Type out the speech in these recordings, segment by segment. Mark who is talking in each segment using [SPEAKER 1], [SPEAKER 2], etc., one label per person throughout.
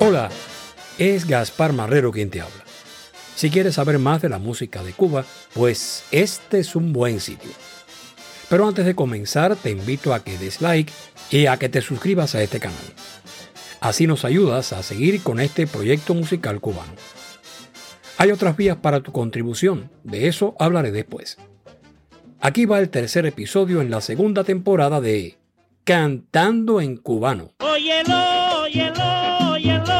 [SPEAKER 1] Hola, es Gaspar Marrero quien te habla. Si quieres saber más de la música de Cuba, pues este es un buen sitio. Pero antes de comenzar, te invito a que des like y a que te suscribas a este canal. Así nos ayudas a seguir con este proyecto musical cubano. Hay otras vías para tu contribución, de eso hablaré después. Aquí va el tercer episodio en la segunda temporada de Cantando en Cubano.
[SPEAKER 2] Óyelo, óyelo, óyelo.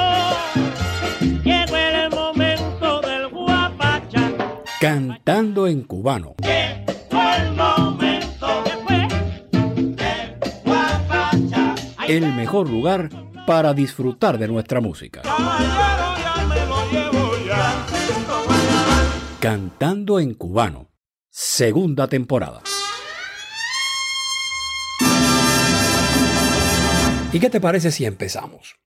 [SPEAKER 2] Llegó el momento del guapacha.
[SPEAKER 1] Cantando en Cubano.
[SPEAKER 2] Llegó el momento después del guapacha. Ay,
[SPEAKER 1] El mejor lugar para disfrutar de nuestra música. Cantando en Cubano. Segunda temporada. ¿Y qué te parece si empezamos?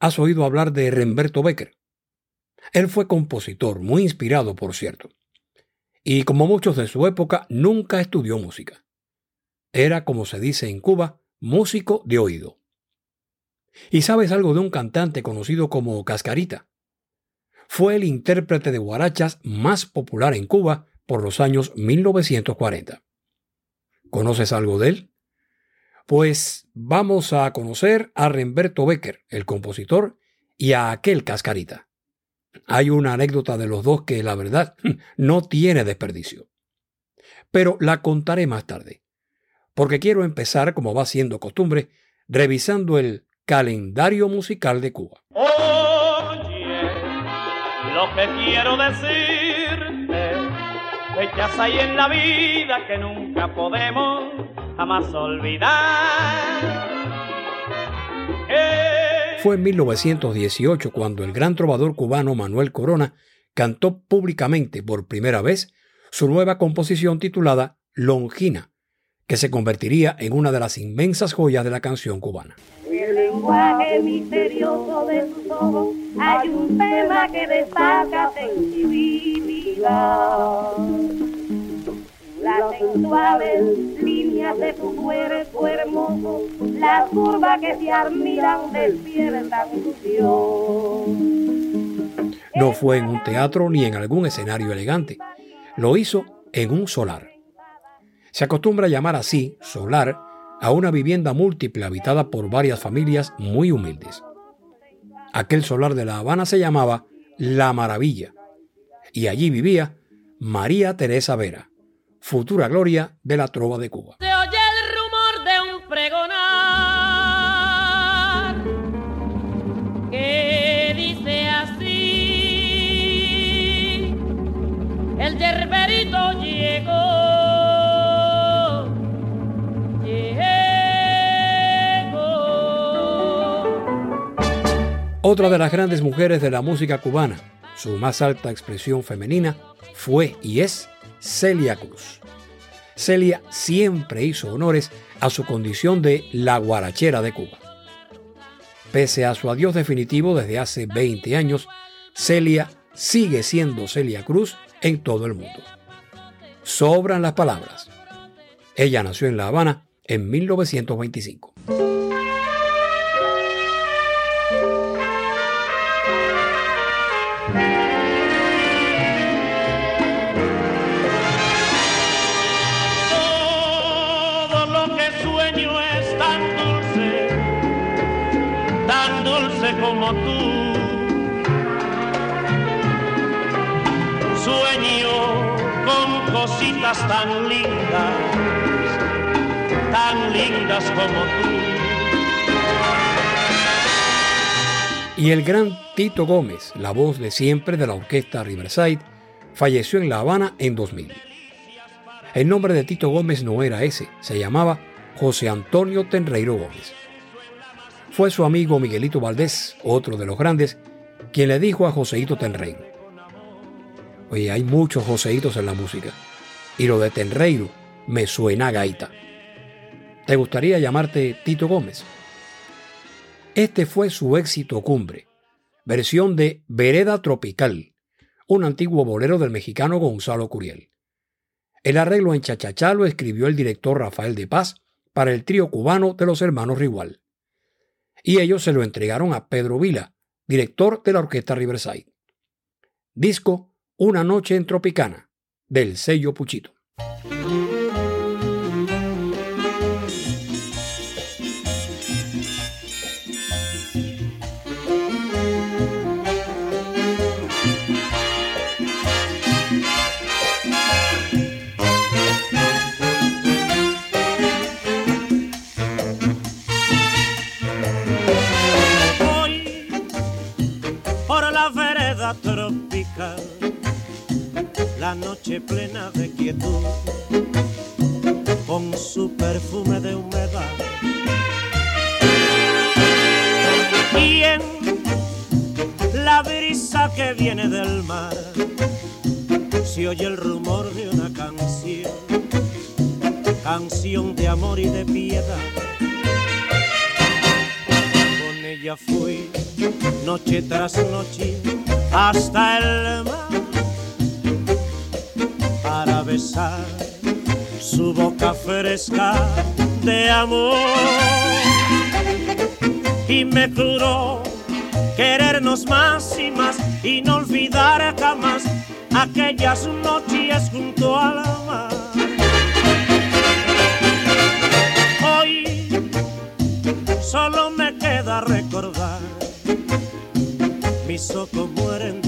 [SPEAKER 1] ¿Has oído hablar de Remberto Becker? Él fue compositor, muy inspirado, por cierto. Y como muchos de su época, nunca estudió música. Era, como se dice en Cuba, músico de oído. ¿Y sabes algo de un cantante conocido como Cascarita? Fue el intérprete de guarachas más popular en Cuba por los años 1940. ¿Conoces algo de él? Pues vamos a conocer a Remberto Becker, el compositor, y a aquel Cascarita. Hay una anécdota de los dos que, la verdad, no tiene desperdicio. Pero la contaré más tarde, porque quiero empezar, como va siendo costumbre, revisando el calendario musical de Cuba.
[SPEAKER 2] Oye, lo que quiero decirte, fechas hay en la vida que nunca podemos jamás olvidar.
[SPEAKER 1] Fue en 1918 cuando el gran trovador cubano Manuel Corona cantó públicamente por primera vez su nueva composición titulada Longina, que se convertiría en una de las inmensas joyas de la canción cubana.
[SPEAKER 3] El lenguaje misterioso de sus ojos hay un tema que destaca sensibilidad. Las sensuales líneas de tu cuerpo hermoso, las curvas que se admiran despiertan ilusión.
[SPEAKER 1] No fue en un teatro ni en algún escenario elegante. Lo hizo en un solar. Se acostumbra llamar así, solar, a una vivienda múltiple habitada por varias familias muy humildes. Aquel solar de La Habana se llamaba La Maravilla, y allí vivía María Teresa Vera, futura gloria de la trova de Cuba.
[SPEAKER 2] Se oye el rumor de un pregonar que dice así: El yerberito
[SPEAKER 1] Otra de las grandes mujeres de la música cubana, su más alta expresión femenina, fue y es Celia Cruz. Celia siempre hizo honores a su condición de la guarachera de Cuba. Pese a su adiós definitivo desde hace 20 años, Celia sigue siendo Celia Cruz en todo el mundo. Sobran las palabras. Ella nació en La Habana en 1925.
[SPEAKER 2] Como tú. Sueño con cositas tan lindas, tan lindas como tú.
[SPEAKER 1] Y el gran Tito Gómez, la voz de siempre de la orquesta Riverside, falleció en La Habana en 2000. El nombre de Tito Gómez no era ese, se llamaba José Antonio Tenreiro Gómez. Fue su amigo Miguelito Valdés, otro de los grandes, quien le dijo a Joseito Tenreiro, oye, hay muchos Joseitos en la música, y lo de Tenreiro me suena a gaita. ¿Te gustaría llamarte Tito Gómez? Este fue su éxito cumbre, versión de Vereda Tropical, un antiguo bolero del mexicano Gonzalo Curiel. El arreglo en chachachá lo escribió el director Rafael de Paz para el trío cubano de los hermanos Rigual. Y ellos se lo entregaron a Pedro Vila, director de la orquesta Riverside. Disco Una noche en Tropicana, del sello Puchito.
[SPEAKER 4] Fresca de amor y me juró querernos más y más y no olvidar jamás aquellas noches junto al mar. Hoy solo me queda recordar mis ojos mueren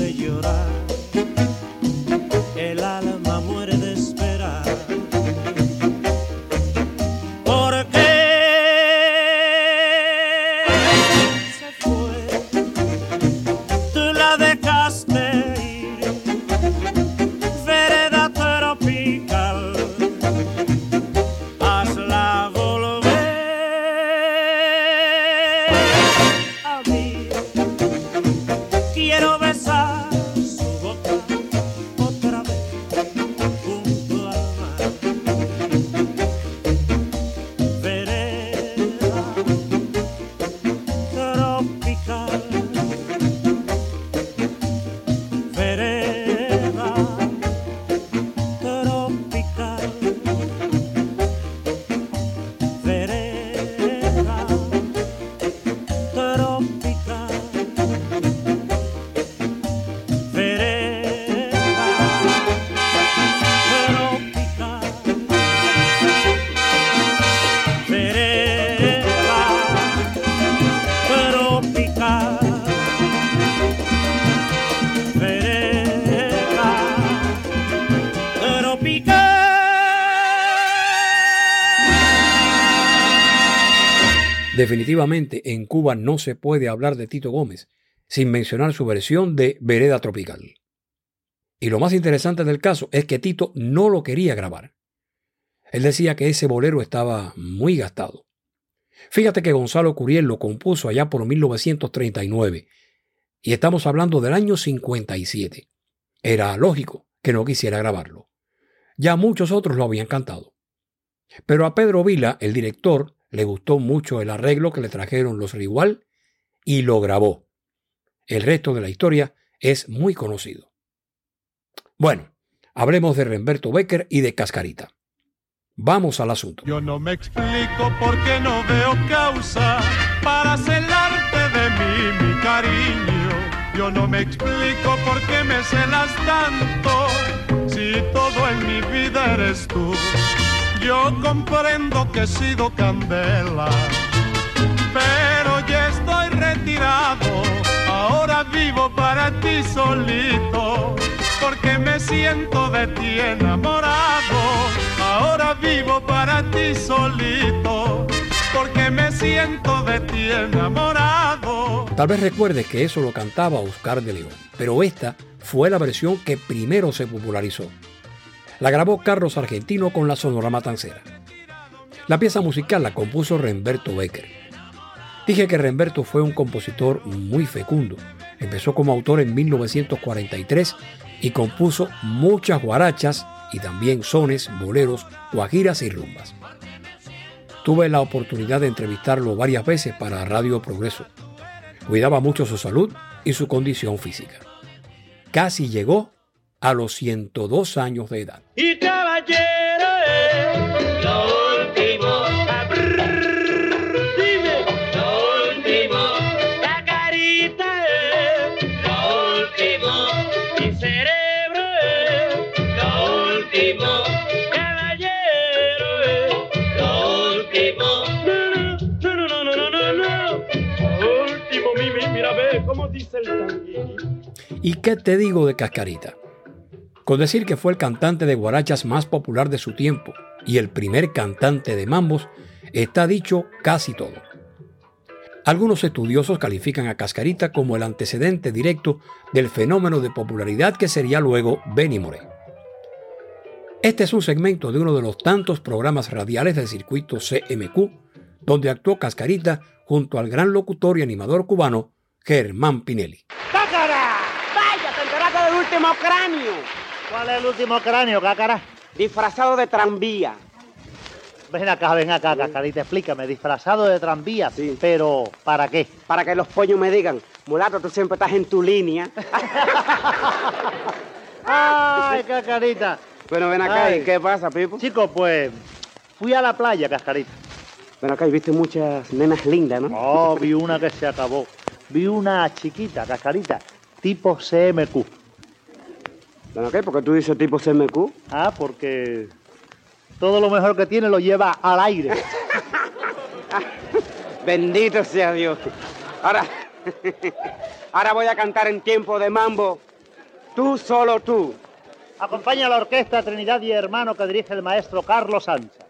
[SPEAKER 1] Definitivamente en Cuba no se puede hablar de Tito Gómez sin mencionar su versión de Vereda Tropical. Y lo más interesante del caso es que Tito no lo quería grabar. Él decía que ese bolero estaba muy gastado. Fíjate que Gonzalo Curiel lo compuso allá por 1939 y estamos hablando del año 57. Era lógico que no quisiera grabarlo. Ya muchos otros lo habían cantado. Pero a Pedro Vila, el director, le gustó mucho el arreglo que le trajeron los Rigual y lo grabó. El resto de la historia es muy conocido. Bueno, hablemos de Remberto Becker y de Cascarita. Vamos al asunto.
[SPEAKER 5] Yo no me explico por qué no veo causa para celarte de mí, mi cariño. Yo no me explico por qué me celas tanto si todo en mi vida eres tú. Yo comprendo que he sido candela, pero ya estoy retirado. Ahora vivo para ti solito, porque me siento de ti enamorado. Ahora vivo para ti solito, porque me siento de ti enamorado.
[SPEAKER 1] Tal vez recuerdes que eso lo cantaba Oscar de León, pero esta fue la versión que primero se popularizó. La grabó Carlos Argentino con la Sonora Matancera. La pieza musical la compuso Remberto Becker. Dije que Remberto fue un compositor muy fecundo. Empezó como autor en 1943 y compuso muchas guarachas y también sones, boleros, guajiras y rumbas. Tuve la oportunidad de entrevistarlo varias veces para Radio Progreso. Cuidaba mucho su salud y su condición física. casi llegó a los 102 años de edad.
[SPEAKER 2] Y caballero, eh, lo último. Ah, brrr, dime, lo último. La carita, eh, lo último. Mi cerebro, eh, lo último. Caballero, eh, lo último. No, no, no, no, no, no, no, no. Lo último, mi, mi, mira, ve cómo dice el tanguillo.
[SPEAKER 1] ¿Y qué te digo de Cascarita? Con decir que fue el cantante de guarachas más popular de su tiempo y el primer cantante de mambos, está dicho casi todo. Algunos estudiosos califican a Cascarita como el antecedente directo del fenómeno de popularidad que sería luego Benny Moré. Este es un segmento de uno de los tantos programas radiales del circuito CMQ, donde actuó Cascarita junto al gran locutor y animador cubano Germán Pinelli.
[SPEAKER 6] ¡Vaya, te enteraste del último cráneo!
[SPEAKER 7] ¿Cuál es el último cráneo, cácara?
[SPEAKER 6] Disfrazado de tranvía.
[SPEAKER 7] Ven acá, ven acá, Cascarita, explícame. Disfrazado de tranvía,
[SPEAKER 6] Sí.
[SPEAKER 7] pero ¿para qué?
[SPEAKER 6] Para que los pollos me digan, mulato, tú siempre estás en tu línea.
[SPEAKER 7] ¡Ay, Cascarita!
[SPEAKER 6] bueno, ven acá,
[SPEAKER 7] Ay.
[SPEAKER 6] ¿y qué pasa, Pipo?
[SPEAKER 7] Chicos, pues fui a la playa, Cascarita.
[SPEAKER 6] Ven acá, viste muchas nenas lindas, ¿no?
[SPEAKER 7] Oh, vi una que se acabó. Vi una chiquita, Cascarita, tipo CMQ.
[SPEAKER 6] Ven acá, ¿por qué tú dices tipo CMQ?
[SPEAKER 7] Ah, porque todo lo mejor que tiene lo lleva al aire.
[SPEAKER 6] Bendito sea Dios. Ahora, ahora voy a cantar en tiempo de mambo. Tú, solo tú.
[SPEAKER 7] Acompaña a la orquesta Trinidad y Hermano que dirige el maestro Carlos Sancha.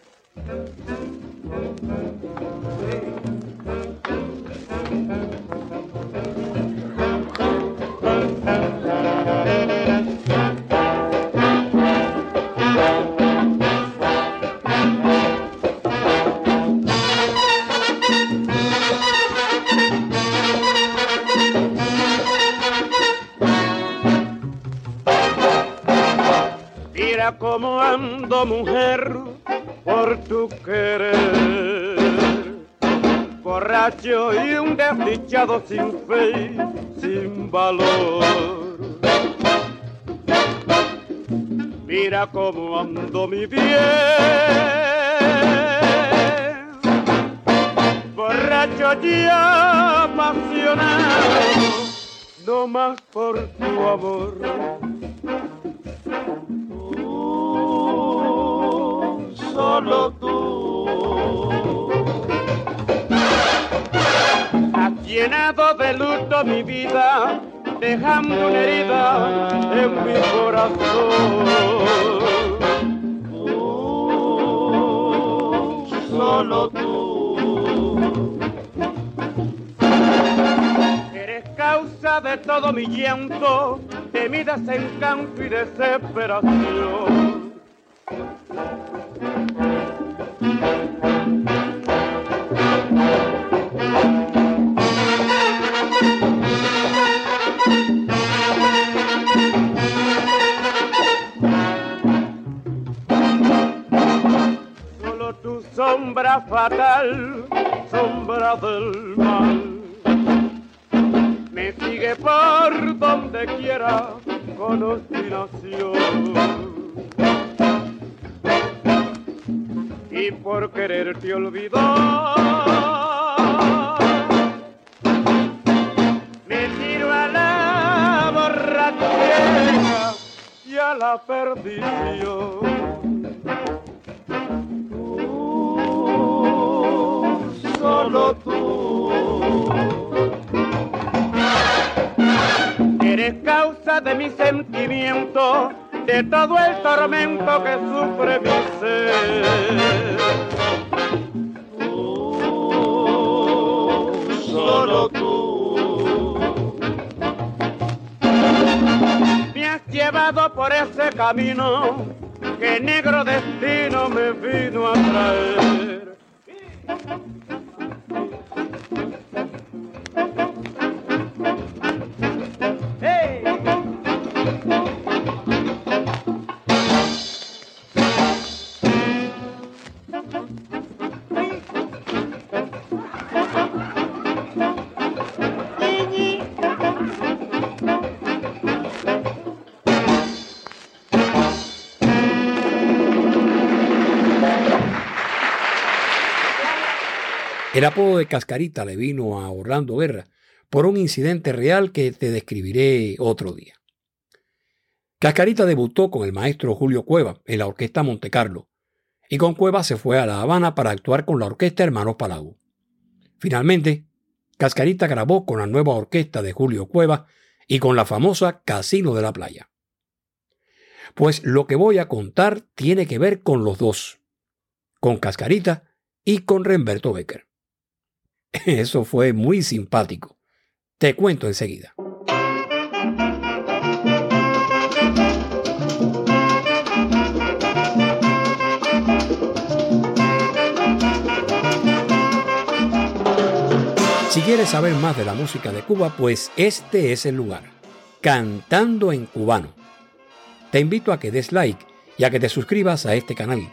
[SPEAKER 2] Mujer, por tu querer. Borracho y un desdichado sin fe, sin valor. Mira cómo ando mi bien. Borracho y apasionado, no más por tu amor. Solo tú. Has llenado de luto mi vida, dejando una herida en mi corazón. Solo tú. Eres causa de todo mi llanto, de mi desencanto y desesperación. Solo tu sombra fatal, sombra del mal me sigue por donde quiera con obstinación. Y por quererte olvidar, me tiro a la borrachera y a la perdición. Tú, solo tú. Eres causa de mi sentimiento, de todo el tormento que sufre mi ser. Tú, solo tú. Me has llevado por ese camino que negro destino me vino a traer.
[SPEAKER 1] El apodo de Cascarita le vino a Orlando Guerra por un incidente real que te describiré otro día. Cascarita debutó con el maestro Julio Cueva en la Orquesta Montecarlo y con Cueva se fue a La Habana para actuar con la Orquesta Hermanos Palau. Finalmente, Cascarita grabó con la nueva orquesta de Julio Cueva y con la famosa Casino de la Playa. Pues lo que voy a contar tiene que ver con los dos, con Cascarita y con Remberto Becker. Eso fue muy simpático. Te cuento enseguida. Si quieres saber más de la música de Cuba, pues este es el lugar. Cantando en cubano. Te invito a que des like y a que te suscribas a este canal.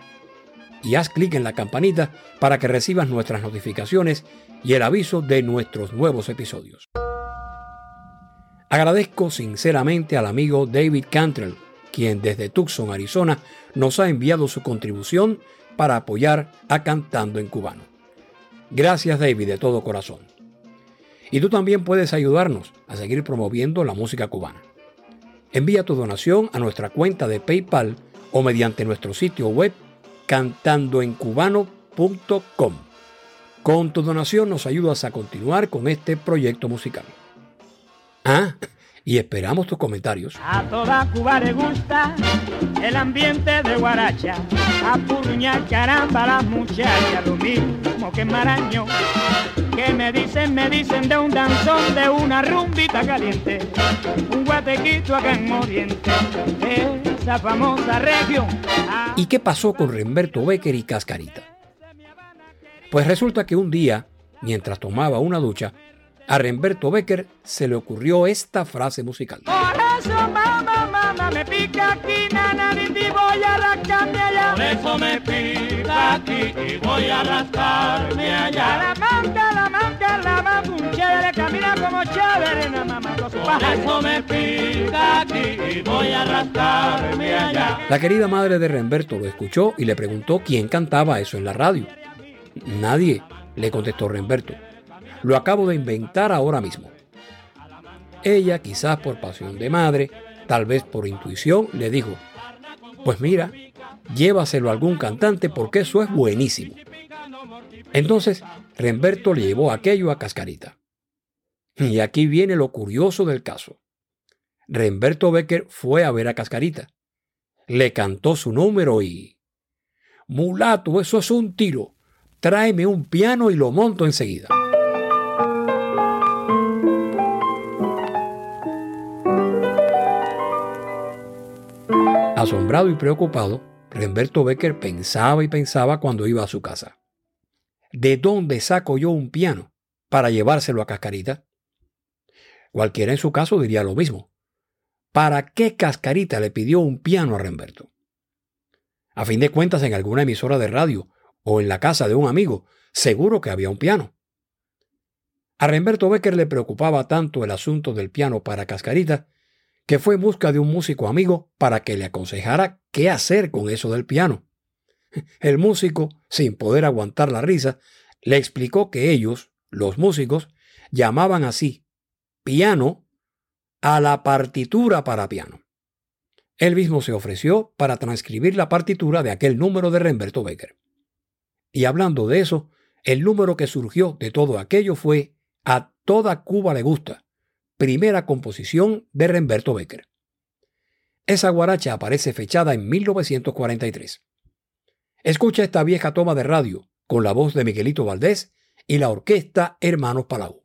[SPEAKER 1] Y haz clic en la campanita para que recibas nuestras notificaciones y el aviso de nuestros nuevos episodios. Agradezco sinceramente al amigo David Cantrell, quien desde Tucson, Arizona, nos ha enviado su contribución para apoyar a Cantando en Cubano. Gracias David de todo corazón. Y tú también puedes ayudarnos a seguir promoviendo la música cubana. Envía tu donación a nuestra cuenta de PayPal o mediante nuestro sitio web cantandoencubano.com. Con tu donación nos ayudas a continuar con este proyecto musical. Ah, y esperamos tus comentarios.
[SPEAKER 2] A toda Cuba le gusta el ambiente de Guaracha. A caramba, las muchachas, lo mismo que Marañón. Que me dicen, me dicen de un danzón, de una rumbita caliente. Un guatequito acá en Oriente, esa famosa región. Ah,
[SPEAKER 1] ¿Y qué pasó con Remberto Becker y Cascarita? Pues resulta que un día, mientras tomaba una ducha, a Remberto Becker se le ocurrió esta frase musical.
[SPEAKER 2] Por eso, mamá, mamá, me pica aquí, nana, y voy a rascarme allá. Por eso me pica aquí y voy a rascarme allá. La
[SPEAKER 1] querida madre de Remberto lo escuchó y le preguntó quién cantaba eso en la radio. Nadie, le contestó Remberto. Lo acabo de inventar ahora mismo. Ella, quizás por pasión de madre, tal vez por intuición, le dijo, pues mira, llévaselo a algún cantante porque eso es buenísimo. Entonces, Remberto le llevó aquello a Cascarita. Y aquí viene lo curioso del caso. Remberto Becker fue a ver a Cascarita. Le cantó su número y... Mulato, eso es un tiro. Tráeme un piano y lo monto enseguida. Asombrado y preocupado, Remberto Becker pensaba y pensaba cuando iba a su casa. ¿De dónde saco yo un piano para llevárselo a Cascarita? Cualquiera en su caso diría lo mismo. ¿Para qué Cascarita le pidió un piano a Remberto? A fin de cuentas, en alguna emisora de radio o en la casa de un amigo, seguro que había un piano. A Remberto Becker le preocupaba tanto el asunto del piano para Cascarita que fue en busca de un músico amigo para que le aconsejara qué hacer con eso del piano. El músico, sin poder aguantar la risa, le explicó que ellos, los músicos, llamaban así piano a la partitura para piano. Él mismo se ofreció para transcribir la partitura de aquel número de Remberto Becker. Y hablando de eso, el número que surgió de todo aquello fue A toda Cuba le gusta, primera composición de Remberto Becker. Esa guaracha aparece fechada en 1943. Escucha esta vieja toma de radio con la voz de Miguelito Valdés y la orquesta Hermanos Palau.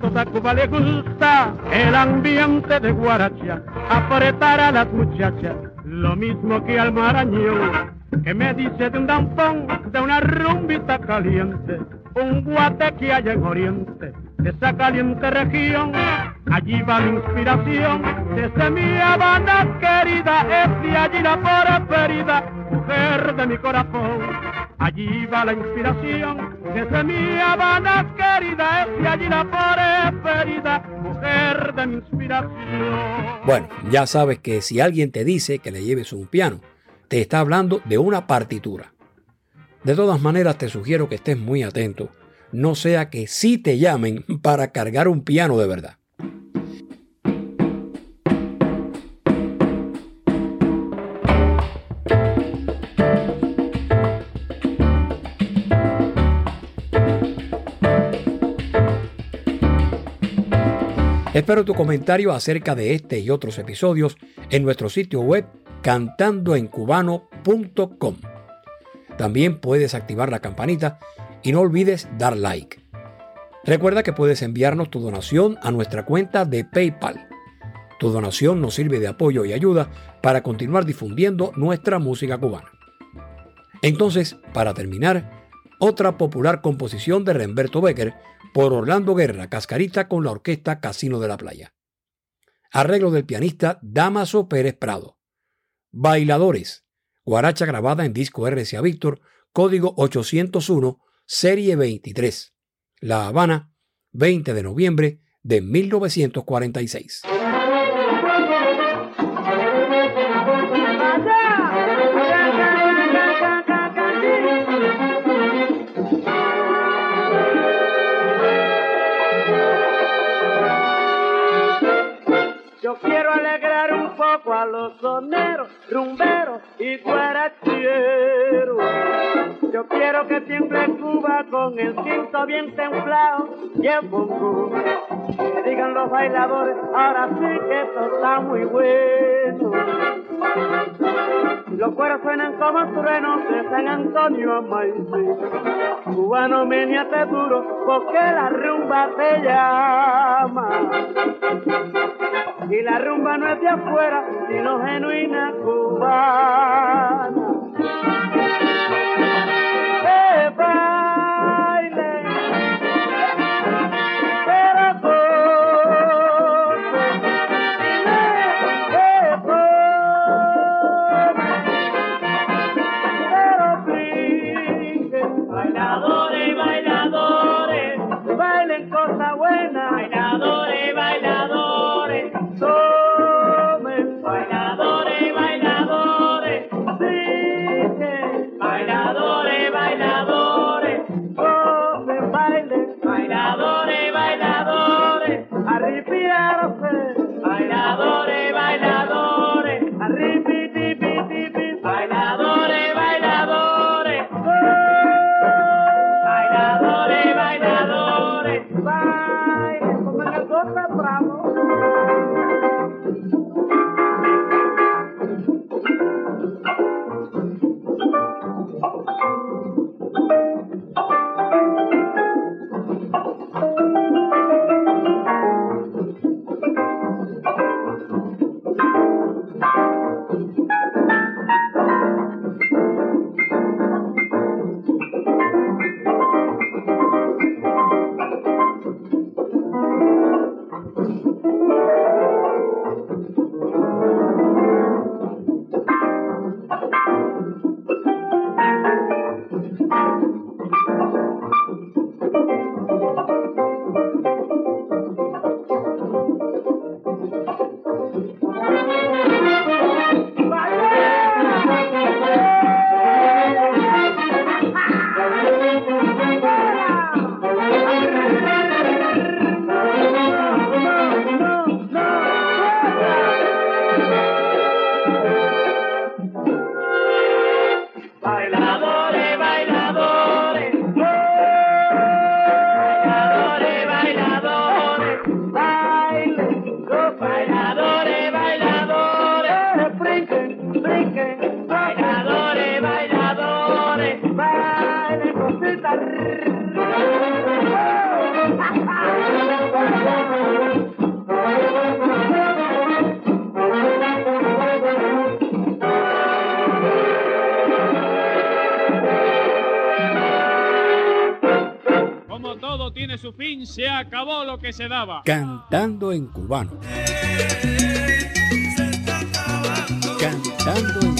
[SPEAKER 2] Toda Cuba le gusta el ambiente de Guaracha, apretar a las muchachas, lo mismo que al marañón, que me dice de un danzón, de una rumbita caliente, un guate que hay en Oriente, esa caliente región, allí va la inspiración, desde mi Habana querida, es de allí la preferida, mujer de mi corazón.
[SPEAKER 5] Allí va la inspiración desde mi Habana querida, es de allí la preferida, mujer de mi inspiración.
[SPEAKER 1] Bueno, ya sabes que si alguien te dice que le lleves un piano, te está hablando de una partitura. De todas maneras, te sugiero que estés muy atento, no sea que sí te llamen para cargar un piano de verdad. Espero tu comentario acerca de este y otros episodios en nuestro sitio web cantandoencubano.com. También puedes activar la campanita y no olvides dar like. Recuerda que puedes enviarnos tu donación a nuestra cuenta de PayPal. Tu donación nos sirve de apoyo y ayuda para continuar difundiendo nuestra música cubana. Entonces, para terminar, otra popular composición de Remberto Becker por Orlando Guerra, Cascarita con la orquesta Casino de la Playa. Arreglo del pianista Damaso Pérez Prado. Bailadores. Guaracha grabada en disco RCA Víctor, código 801, serie 23. La Habana, 20 de noviembre de 1946.
[SPEAKER 2] Yo quiero alegrar un poco a los soneros, rumberos y guaracheros. Yo quiero que tiemble Cuba con el quinto bien templado y el bongo. Digan los bailadores, ahora sí que esto está muy bueno. Los cueros suenan como truenos de San Antonio a Maicí. Cubano, meniate duro, porque la rumba te llama. Y la rumba no es de afuera, sino genuina cubana.
[SPEAKER 8] Como todo tiene su fin, se acabó lo que se daba.
[SPEAKER 1] Cantando en cubano. Cantando